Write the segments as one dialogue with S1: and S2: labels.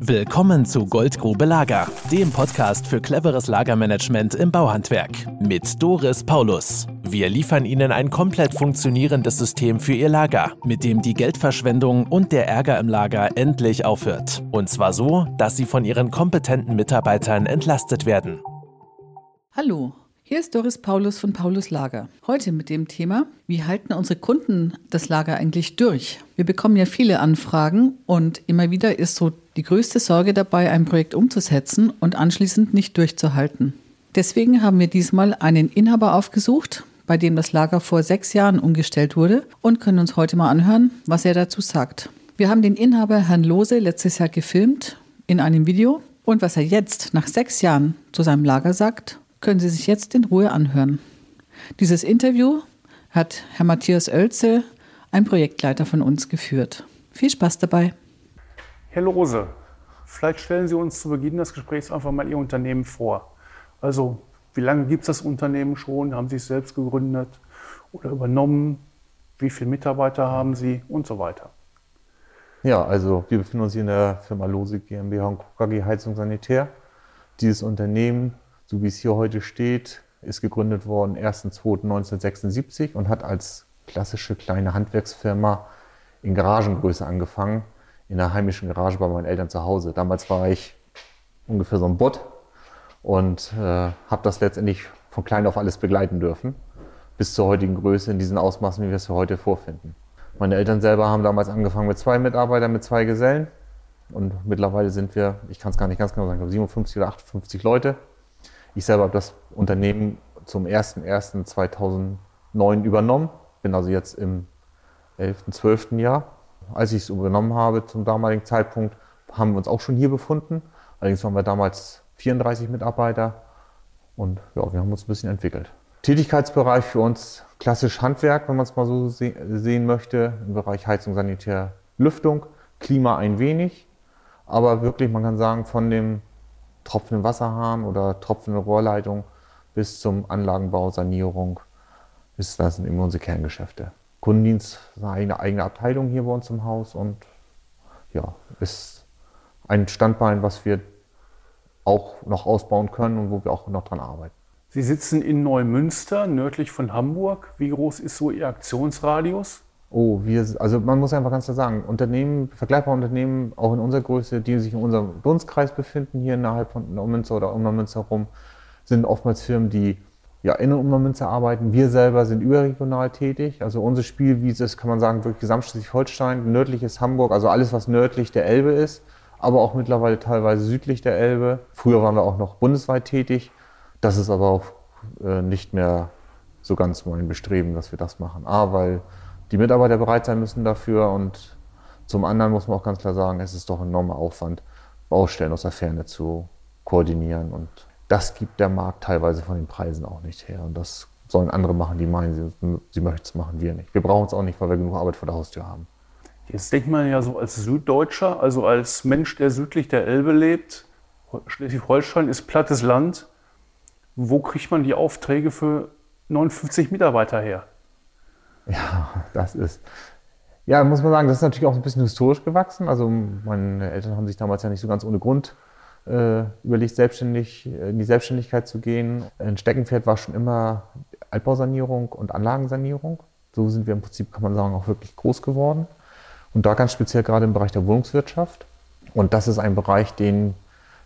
S1: Willkommen zu Goldgrube Lager, dem Podcast für cleveres Lagermanagement im Bauhandwerk mit Doris Paulus. Wir liefern Ihnen ein komplett funktionierendes System für Ihr Lager, mit dem die Geldverschwendung und der Ärger im Lager endlich aufhört. Und zwar so, dass Sie von Ihren kompetenten Mitarbeitern entlastet werden.
S2: Hallo, hier ist Doris Paulus von Paulus Lager. Heute mit dem Thema, wie halten unsere Kunden das Lager eigentlich durch? Wir bekommen ja viele Anfragen und immer wieder ist so die größte Sorge dabei, ein Projekt umzusetzen und anschließend nicht durchzuhalten. Deswegen haben wir diesmal einen Inhaber aufgesucht, bei dem das Lager vor sechs Jahren umgestellt wurde und können uns heute mal anhören, was er dazu sagt. Wir haben den Inhaber Herrn Lose letztes Jahr gefilmt in einem Video und was er jetzt nach sechs Jahren zu seinem Lager sagt können Sie sich jetzt in Ruhe anhören. Dieses Interview hat Herr Matthias Oelze, ein Projektleiter von uns, geführt. Viel Spaß dabei.
S3: Herr Lose, vielleicht stellen Sie uns zu Beginn des Gesprächs einfach mal Ihr Unternehmen vor. Also, wie lange gibt es das Unternehmen schon? Haben Sie es selbst gegründet oder übernommen? Wie viele Mitarbeiter haben Sie und so weiter?
S4: Ja, also wir befinden uns hier in der Firma Lose GmbH und KG Heizung Sanitär. Dieses Unternehmen so wie es hier heute steht, ist gegründet worden 1.2.1976 und hat als klassische kleine Handwerksfirma in Garagengröße angefangen, in der heimischen Garage bei meinen Eltern zu Hause. Damals war ich ungefähr so ein Bot und äh, habe das letztendlich von klein auf alles begleiten dürfen, bis zur heutigen Größe in diesen Ausmaßen, wie wir es heute vorfinden. Meine Eltern selber haben damals angefangen mit zwei Mitarbeitern, mit zwei Gesellen und mittlerweile sind wir, ich kann es gar nicht ganz genau sagen, 57 oder 58 Leute ich selber habe das Unternehmen zum 01.01.2009 übernommen, bin also jetzt im 11., 12. Jahr. Als ich es übernommen habe zum damaligen Zeitpunkt, haben wir uns auch schon hier befunden. Allerdings waren wir damals 34 Mitarbeiter und ja, wir haben uns ein bisschen entwickelt. Tätigkeitsbereich für uns klassisch Handwerk, wenn man es mal so sehen möchte, im Bereich Heizung, Sanitär, Lüftung, Klima ein wenig, aber wirklich, man kann sagen, von dem tropfenden Wasserhahn oder tropfende Rohrleitung bis zum Anlagenbau, Sanierung. Ist, das sind immer unsere Kerngeschäfte. Kundendienst eine eigene Abteilung hier bei uns im Haus und ja, ist ein Standbein, was wir auch noch ausbauen können und wo wir auch noch dran arbeiten.
S3: Sie sitzen in Neumünster, nördlich von Hamburg. Wie groß ist so Ihr Aktionsradius?
S4: Oh, wir, also man muss einfach ganz klar sagen, Unternehmen, vergleichbare Unternehmen, auch in unserer Größe, die sich in unserem Dunstkreis befinden, hier innerhalb von Neumünster oder um Neumünster herum, sind oftmals Firmen, die ja in und um Neumünster arbeiten. Wir selber sind überregional tätig. Also unsere Spielwiese ist, kann man sagen, wirklich Gesamtschleswig-Holstein, nördliches Hamburg, also alles, was nördlich der Elbe ist, aber auch mittlerweile teilweise südlich der Elbe. Früher waren wir auch noch bundesweit tätig. Das ist aber auch äh, nicht mehr so ganz mein Bestreben, dass wir das machen. A, weil die Mitarbeiter bereit sein müssen dafür. Und zum anderen muss man auch ganz klar sagen, es ist doch ein enormer Aufwand, Baustellen aus der Ferne zu koordinieren. Und das gibt der Markt teilweise von den Preisen auch nicht her. Und das sollen andere machen, die meinen, sie, sie möchten es machen, wir nicht. Wir brauchen es auch nicht, weil wir genug Arbeit vor der Haustür haben.
S3: Jetzt denkt man ja so als Süddeutscher, also als Mensch, der südlich der Elbe lebt, Schleswig-Holstein ist plattes Land. Wo kriegt man die Aufträge für 59 Mitarbeiter her?
S4: Ja, das ist. Ja, muss man sagen, das ist natürlich auch ein bisschen historisch gewachsen. Also meine Eltern haben sich damals ja nicht so ganz ohne Grund äh, überlegt, selbstständig in die Selbstständigkeit zu gehen. Ein Steckenpferd war schon immer Altbausanierung und Anlagensanierung. So sind wir im Prinzip, kann man sagen, auch wirklich groß geworden. Und da ganz speziell gerade im Bereich der Wohnungswirtschaft. Und das ist ein Bereich, den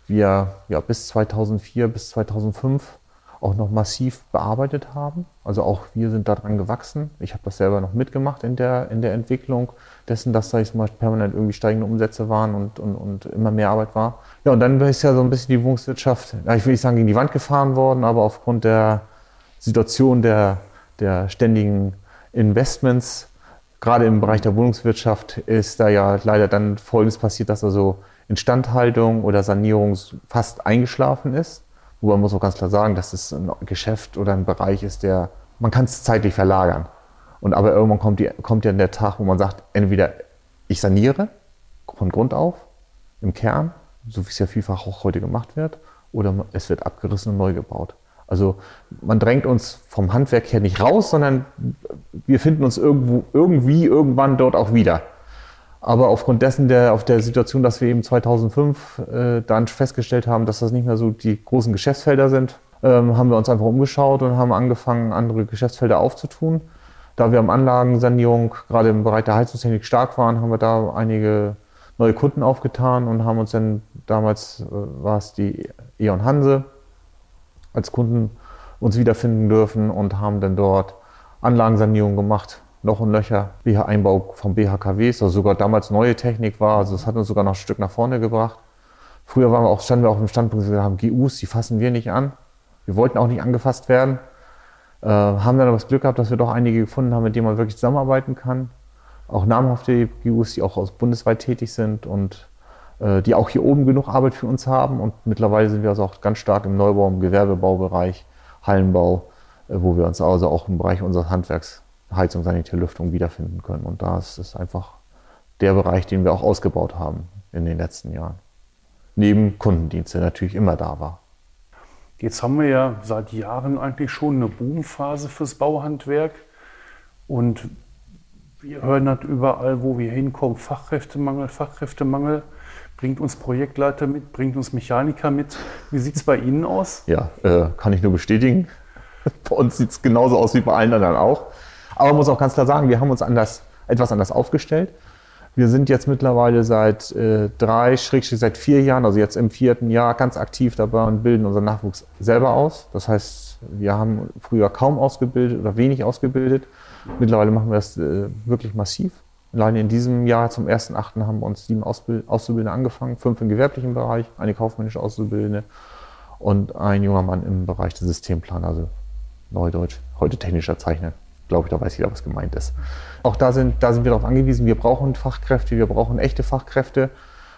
S4: wir ja, bis 2004, bis 2005 auch noch massiv bearbeitet haben. Also auch wir sind daran gewachsen. Ich habe das selber noch mitgemacht in der, in der Entwicklung dessen, dass da ich mal permanent irgendwie steigende Umsätze waren und, und, und immer mehr Arbeit war. Ja, und dann ist ja so ein bisschen die Wohnungswirtschaft, ich will nicht sagen gegen die Wand gefahren worden, aber aufgrund der Situation der, der ständigen Investments, gerade im Bereich der Wohnungswirtschaft, ist da ja leider dann Folgendes passiert, dass also Instandhaltung oder Sanierung fast eingeschlafen ist. Wobei man muss auch ganz klar sagen, dass es ein Geschäft oder ein Bereich ist, der, man kann es zeitlich verlagern. Und aber irgendwann kommt, die, kommt ja der Tag, wo man sagt, entweder ich saniere von Grund auf, im Kern, so wie es ja vielfach auch heute gemacht wird, oder es wird abgerissen und neu gebaut. Also man drängt uns vom Handwerk her nicht raus, sondern wir finden uns irgendwo, irgendwie irgendwann dort auch wieder. Aber aufgrund dessen, der, auf der Situation, dass wir eben 2005 äh, dann festgestellt haben, dass das nicht mehr so die großen Geschäftsfelder sind, ähm, haben wir uns einfach umgeschaut und haben angefangen, andere Geschäftsfelder aufzutun. Da wir am Anlagensanierung gerade im Bereich der Heizungstechnik stark waren, haben wir da einige neue Kunden aufgetan und haben uns dann damals äh, war es die E.ON Hanse als Kunden uns wiederfinden dürfen und haben dann dort Anlagensanierung gemacht, Loch und Löcher, BH-Einbau vom BHKWs, also sogar damals neue Technik war, also das hat uns sogar noch ein Stück nach vorne gebracht. Früher waren wir auch, standen wir auch im Standpunkt, wir haben GUs, die fassen wir nicht an. Wir wollten auch nicht angefasst werden. Äh, haben dann aber das Glück gehabt, dass wir doch einige gefunden haben, mit denen man wirklich zusammenarbeiten kann. Auch namhafte GUs, die auch aus bundesweit tätig sind und äh, die auch hier oben genug Arbeit für uns haben. Und mittlerweile sind wir also auch ganz stark im Neubau, im Gewerbebaubereich, Hallenbau, äh, wo wir uns also auch im Bereich unseres Handwerks, Heizung, Sanitär, Lüftung wiederfinden können. Und da ist es einfach der Bereich, den wir auch ausgebaut haben in den letzten Jahren. Neben Kundendienst, der natürlich immer da war.
S3: Jetzt haben wir ja seit Jahren eigentlich schon eine Boomphase fürs Bauhandwerk. Und wir hören das überall, wo wir hinkommen, Fachkräftemangel, Fachkräftemangel. Bringt uns Projektleiter mit, bringt uns Mechaniker mit. Wie sieht es bei Ihnen aus?
S4: Ja, äh, kann ich nur bestätigen. bei uns sieht es genauso aus wie bei allen anderen auch. Aber man muss auch ganz klar sagen, wir haben uns anders, etwas anders aufgestellt. Wir sind jetzt mittlerweile seit äh, drei, schrägstrich seit vier Jahren, also jetzt im vierten Jahr, ganz aktiv dabei und bilden unseren Nachwuchs selber aus. Das heißt, wir haben früher kaum ausgebildet oder wenig ausgebildet. Mittlerweile machen wir das äh, wirklich massiv. Allein in diesem Jahr zum 1.8. haben wir uns sieben Ausbild Auszubildende angefangen, fünf im gewerblichen Bereich, eine kaufmännische Auszubildende und ein junger Mann im Bereich des Systemplans, also Neudeutsch, heute technischer Zeichner. Glaube ich, da weiß jeder, was gemeint ist. Auch da sind, da sind wir darauf angewiesen, wir brauchen Fachkräfte, wir brauchen echte Fachkräfte.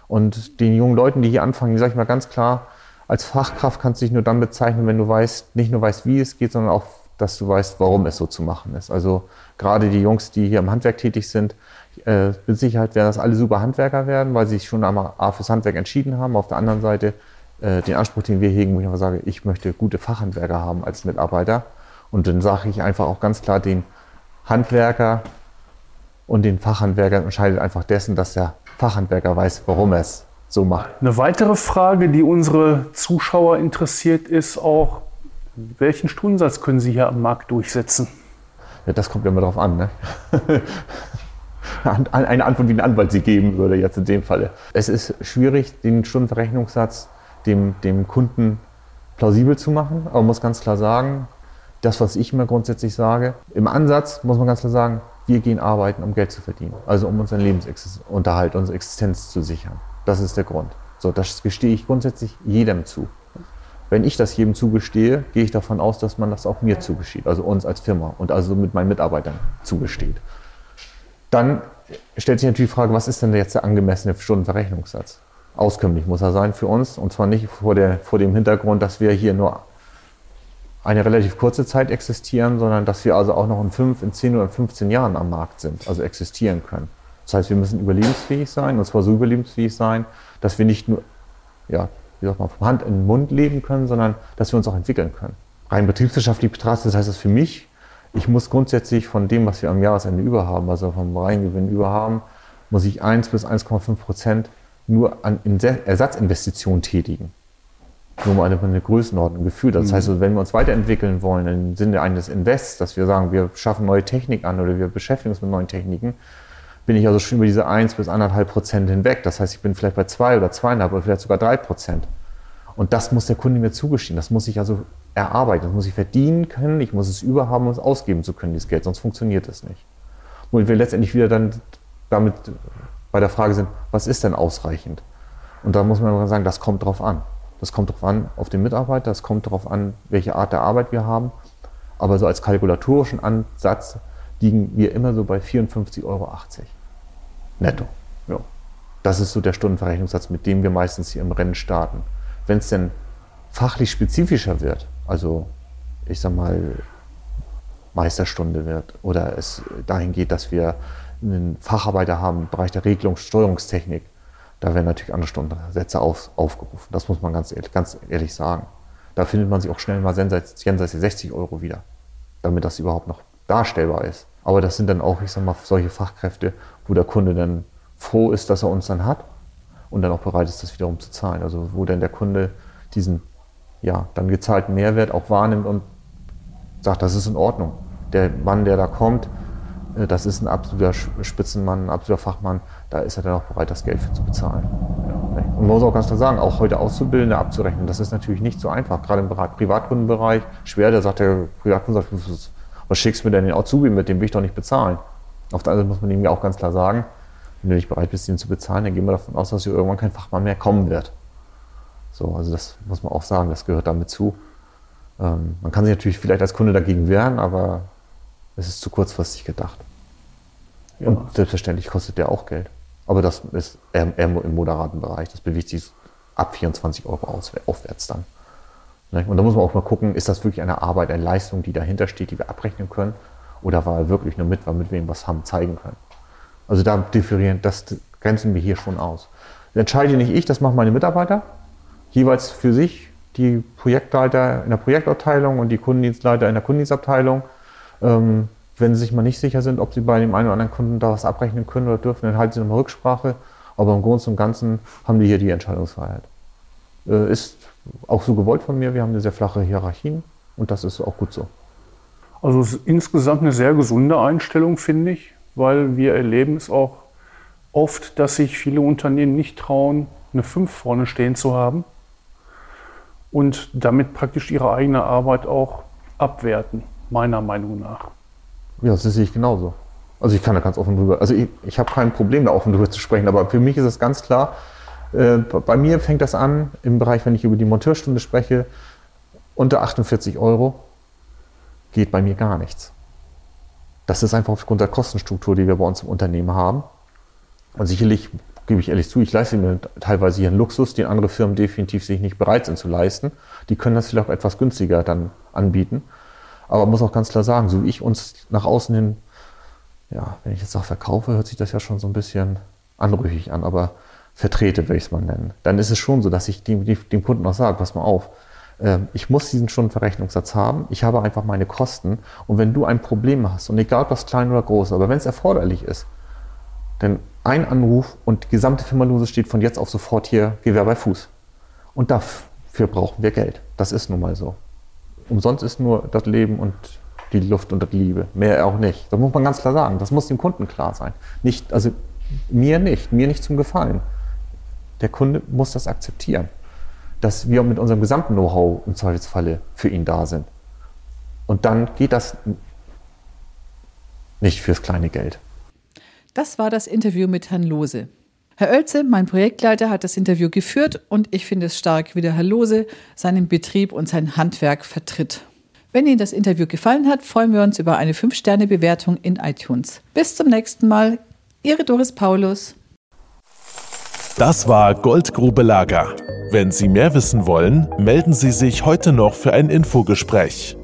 S4: Und den jungen Leuten, die hier anfangen, sage ich mal ganz klar, als Fachkraft kannst du dich nur dann bezeichnen, wenn du weißt, nicht nur weißt, wie es geht, sondern auch, dass du weißt, warum es so zu machen ist. Also gerade die Jungs, die hier im Handwerk tätig sind, äh, mit Sicherheit werden das alle super Handwerker werden, weil sie sich schon einmal A fürs Handwerk entschieden haben. Auf der anderen Seite äh, den Anspruch, den wir hegen, wo ich einfach sage, ich möchte gute Fachhandwerker haben als Mitarbeiter. Und dann sage ich einfach auch ganz klar, den Handwerker und den Fachhandwerker unterscheidet einfach dessen, dass der Fachhandwerker weiß, warum er es so macht.
S3: Eine weitere Frage, die unsere Zuschauer interessiert, ist auch, welchen Stundensatz können Sie hier am Markt durchsetzen?
S4: Ja, das kommt immer darauf an. Ne? Eine Antwort, wie ein Anwalt sie geben würde, jetzt in dem Falle. Es ist schwierig, den Stundenverrechnungssatz dem, dem Kunden plausibel zu machen, aber man muss ganz klar sagen, das, was ich immer grundsätzlich sage, im Ansatz muss man ganz klar sagen, wir gehen arbeiten, um Geld zu verdienen, also um unseren Lebensunterhalt, unsere Existenz zu sichern. Das ist der Grund. So, das gestehe ich grundsätzlich jedem zu. Wenn ich das jedem zugestehe, gehe ich davon aus, dass man das auch mir zugesteht, also uns als Firma und also mit meinen Mitarbeitern zugesteht. Dann stellt sich natürlich die Frage, was ist denn jetzt der angemessene Stundenverrechnungssatz? Auskömmlich muss er sein für uns und zwar nicht vor, der, vor dem Hintergrund, dass wir hier nur eine relativ kurze Zeit existieren, sondern dass wir also auch noch in 5, in 10 oder 15 Jahren am Markt sind, also existieren können. Das heißt, wir müssen überlebensfähig sein und zwar so überlebensfähig sein, dass wir nicht nur, ja, wie sagt man, von Hand in den Mund leben können, sondern dass wir uns auch entwickeln können. Rein betriebswirtschaftlich betrachtet, das heißt das für mich, ich muss grundsätzlich von dem, was wir am Jahresende über haben, also vom Reingewinn über haben, muss ich 1 bis 1,5 Prozent nur an Ersatzinvestitionen tätigen. Nur mal eine, eine Größenordnung, ein Gefühl. Das mhm. heißt, wenn wir uns weiterentwickeln wollen im Sinne eines Invests, dass wir sagen, wir schaffen neue Technik an oder wir beschäftigen uns mit neuen Techniken, bin ich also schon über diese 1 bis 1,5 Prozent hinweg. Das heißt, ich bin vielleicht bei 2 oder 2,5 oder vielleicht sogar 3 Prozent. Und das muss der Kunde mir zugestehen. Das muss ich also erarbeiten. Das muss ich verdienen können. Ich muss es überhaben, um es ausgeben zu können, dieses Geld. Sonst funktioniert es nicht. Und wir letztendlich wieder dann damit bei der Frage sind, was ist denn ausreichend? Und da muss man sagen, das kommt drauf an. Das kommt darauf an, auf den Mitarbeiter, das kommt darauf an, welche Art der Arbeit wir haben. Aber so als kalkulatorischen Ansatz liegen wir immer so bei 54,80 Euro netto. Ja. Das ist so der Stundenverrechnungssatz, mit dem wir meistens hier im Rennen starten. Wenn es denn fachlich spezifischer wird, also ich sag mal Meisterstunde wird oder es dahin geht, dass wir einen Facharbeiter haben im Bereich der Regelung, Steuerungstechnik, da werden natürlich andere Stundensätze auf, aufgerufen. Das muss man ganz ehrlich, ganz ehrlich sagen. Da findet man sich auch schnell mal jenseits, jenseits der 60 Euro wieder, damit das überhaupt noch darstellbar ist. Aber das sind dann auch, ich sag mal, solche Fachkräfte, wo der Kunde dann froh ist, dass er uns dann hat und dann auch bereit ist, das wiederum zu zahlen. Also wo dann der Kunde diesen ja, dann gezahlten Mehrwert auch wahrnimmt und sagt, das ist in Ordnung. Der Mann, der da kommt, das ist ein absoluter Spitzenmann, ein absoluter Fachmann, da ist er dann auch bereit, das Geld für zu bezahlen. Und man muss auch ganz klar sagen, auch heute Auszubildende abzurechnen, das ist natürlich nicht so einfach, gerade im Privatkundenbereich. Schwer, da sagt der Privatkunde, was schickst du mir denn den Azubi mit, dem will ich doch nicht bezahlen. Auf der anderen Seite muss man ihm ja auch ganz klar sagen, wenn du nicht bereit bist, ihn zu bezahlen, dann gehen wir davon aus, dass hier irgendwann kein Fachmann mehr kommen wird. So, also das muss man auch sagen, das gehört damit zu. Ähm, man kann sich natürlich vielleicht als Kunde dagegen wehren, aber es ist zu kurzfristig gedacht. Ja. Und selbstverständlich kostet der auch Geld. Aber das ist eher, im moderaten Bereich. Das bewegt sich ab 24 Euro aufwärts dann. Ne? Und da muss man auch mal gucken, ist das wirklich eine Arbeit, eine Leistung, die dahinter steht, die wir abrechnen können? Oder war er wirklich nur mit, weil wir mit wem was haben, zeigen können? Also da differieren, das grenzen wir hier schon aus. Das entscheide nicht ich, das machen meine Mitarbeiter. Jeweils für sich, die Projektleiter in der Projektabteilung und die Kundendienstleiter in der Kundendienstabteilung. Ähm, wenn sie sich mal nicht sicher sind, ob sie bei dem einen oder anderen Kunden da was abrechnen können oder dürfen, dann halten sie nochmal Rücksprache. Aber im Großen und Ganzen haben die hier die Entscheidungsfreiheit. Äh, ist auch so gewollt von mir. Wir haben eine sehr flache Hierarchien und das ist auch gut so.
S3: Also es ist insgesamt eine sehr gesunde Einstellung, finde ich weil wir erleben es auch oft, dass sich viele Unternehmen nicht trauen, eine 5 vorne stehen zu haben und damit praktisch ihre eigene Arbeit auch abwerten, meiner Meinung nach.
S4: Ja, das sehe ich genauso. Also ich kann da ganz offen drüber, also ich, ich habe kein Problem, da offen drüber zu sprechen, aber für mich ist es ganz klar, äh, bei mir fängt das an im Bereich, wenn ich über die Monteurstunde spreche, unter 48 Euro geht bei mir gar nichts. Das ist einfach aufgrund der Kostenstruktur, die wir bei uns im Unternehmen haben. Und sicherlich, gebe ich ehrlich zu, ich leiste mir teilweise hier einen Luxus, den andere Firmen definitiv sich nicht bereit sind zu leisten. Die können das vielleicht auch etwas günstiger dann anbieten. Aber man muss auch ganz klar sagen, so wie ich uns nach außen hin, ja, wenn ich jetzt sage verkaufe, hört sich das ja schon so ein bisschen anrüchig an, aber vertrete, will ich es mal nennen. Dann ist es schon so, dass ich dem, dem Kunden auch sage, pass mal auf, ähm, ich muss diesen Stundenverrechnungssatz haben. Ich habe einfach meine Kosten. Und wenn du ein Problem hast, und egal ob das klein oder groß, aber wenn es erforderlich ist, dann ein Anruf und die gesamte Firma steht von jetzt auf sofort hier Gewehr bei Fuß. Und dafür brauchen wir Geld. Das ist nun mal so. Umsonst ist nur das Leben und die Luft und das Liebe. Mehr auch nicht. Das muss man ganz klar sagen. Das muss dem Kunden klar sein. Nicht, also mir nicht, mir nicht zum Gefallen. Der Kunde muss das akzeptieren dass wir mit unserem gesamten Know-how im Zweifelsfalle für ihn da sind. Und dann geht das nicht fürs kleine Geld.
S2: Das war das Interview mit Herrn Lose. Herr Oelze, mein Projektleiter, hat das Interview geführt und ich finde es stark, wie der Herr Lose seinen Betrieb und sein Handwerk vertritt. Wenn Ihnen das Interview gefallen hat, freuen wir uns über eine 5-Sterne-Bewertung in iTunes. Bis zum nächsten Mal. Ihre Doris Paulus.
S1: Das war Goldgrube Lager. Wenn Sie mehr wissen wollen, melden Sie sich heute noch für ein Infogespräch.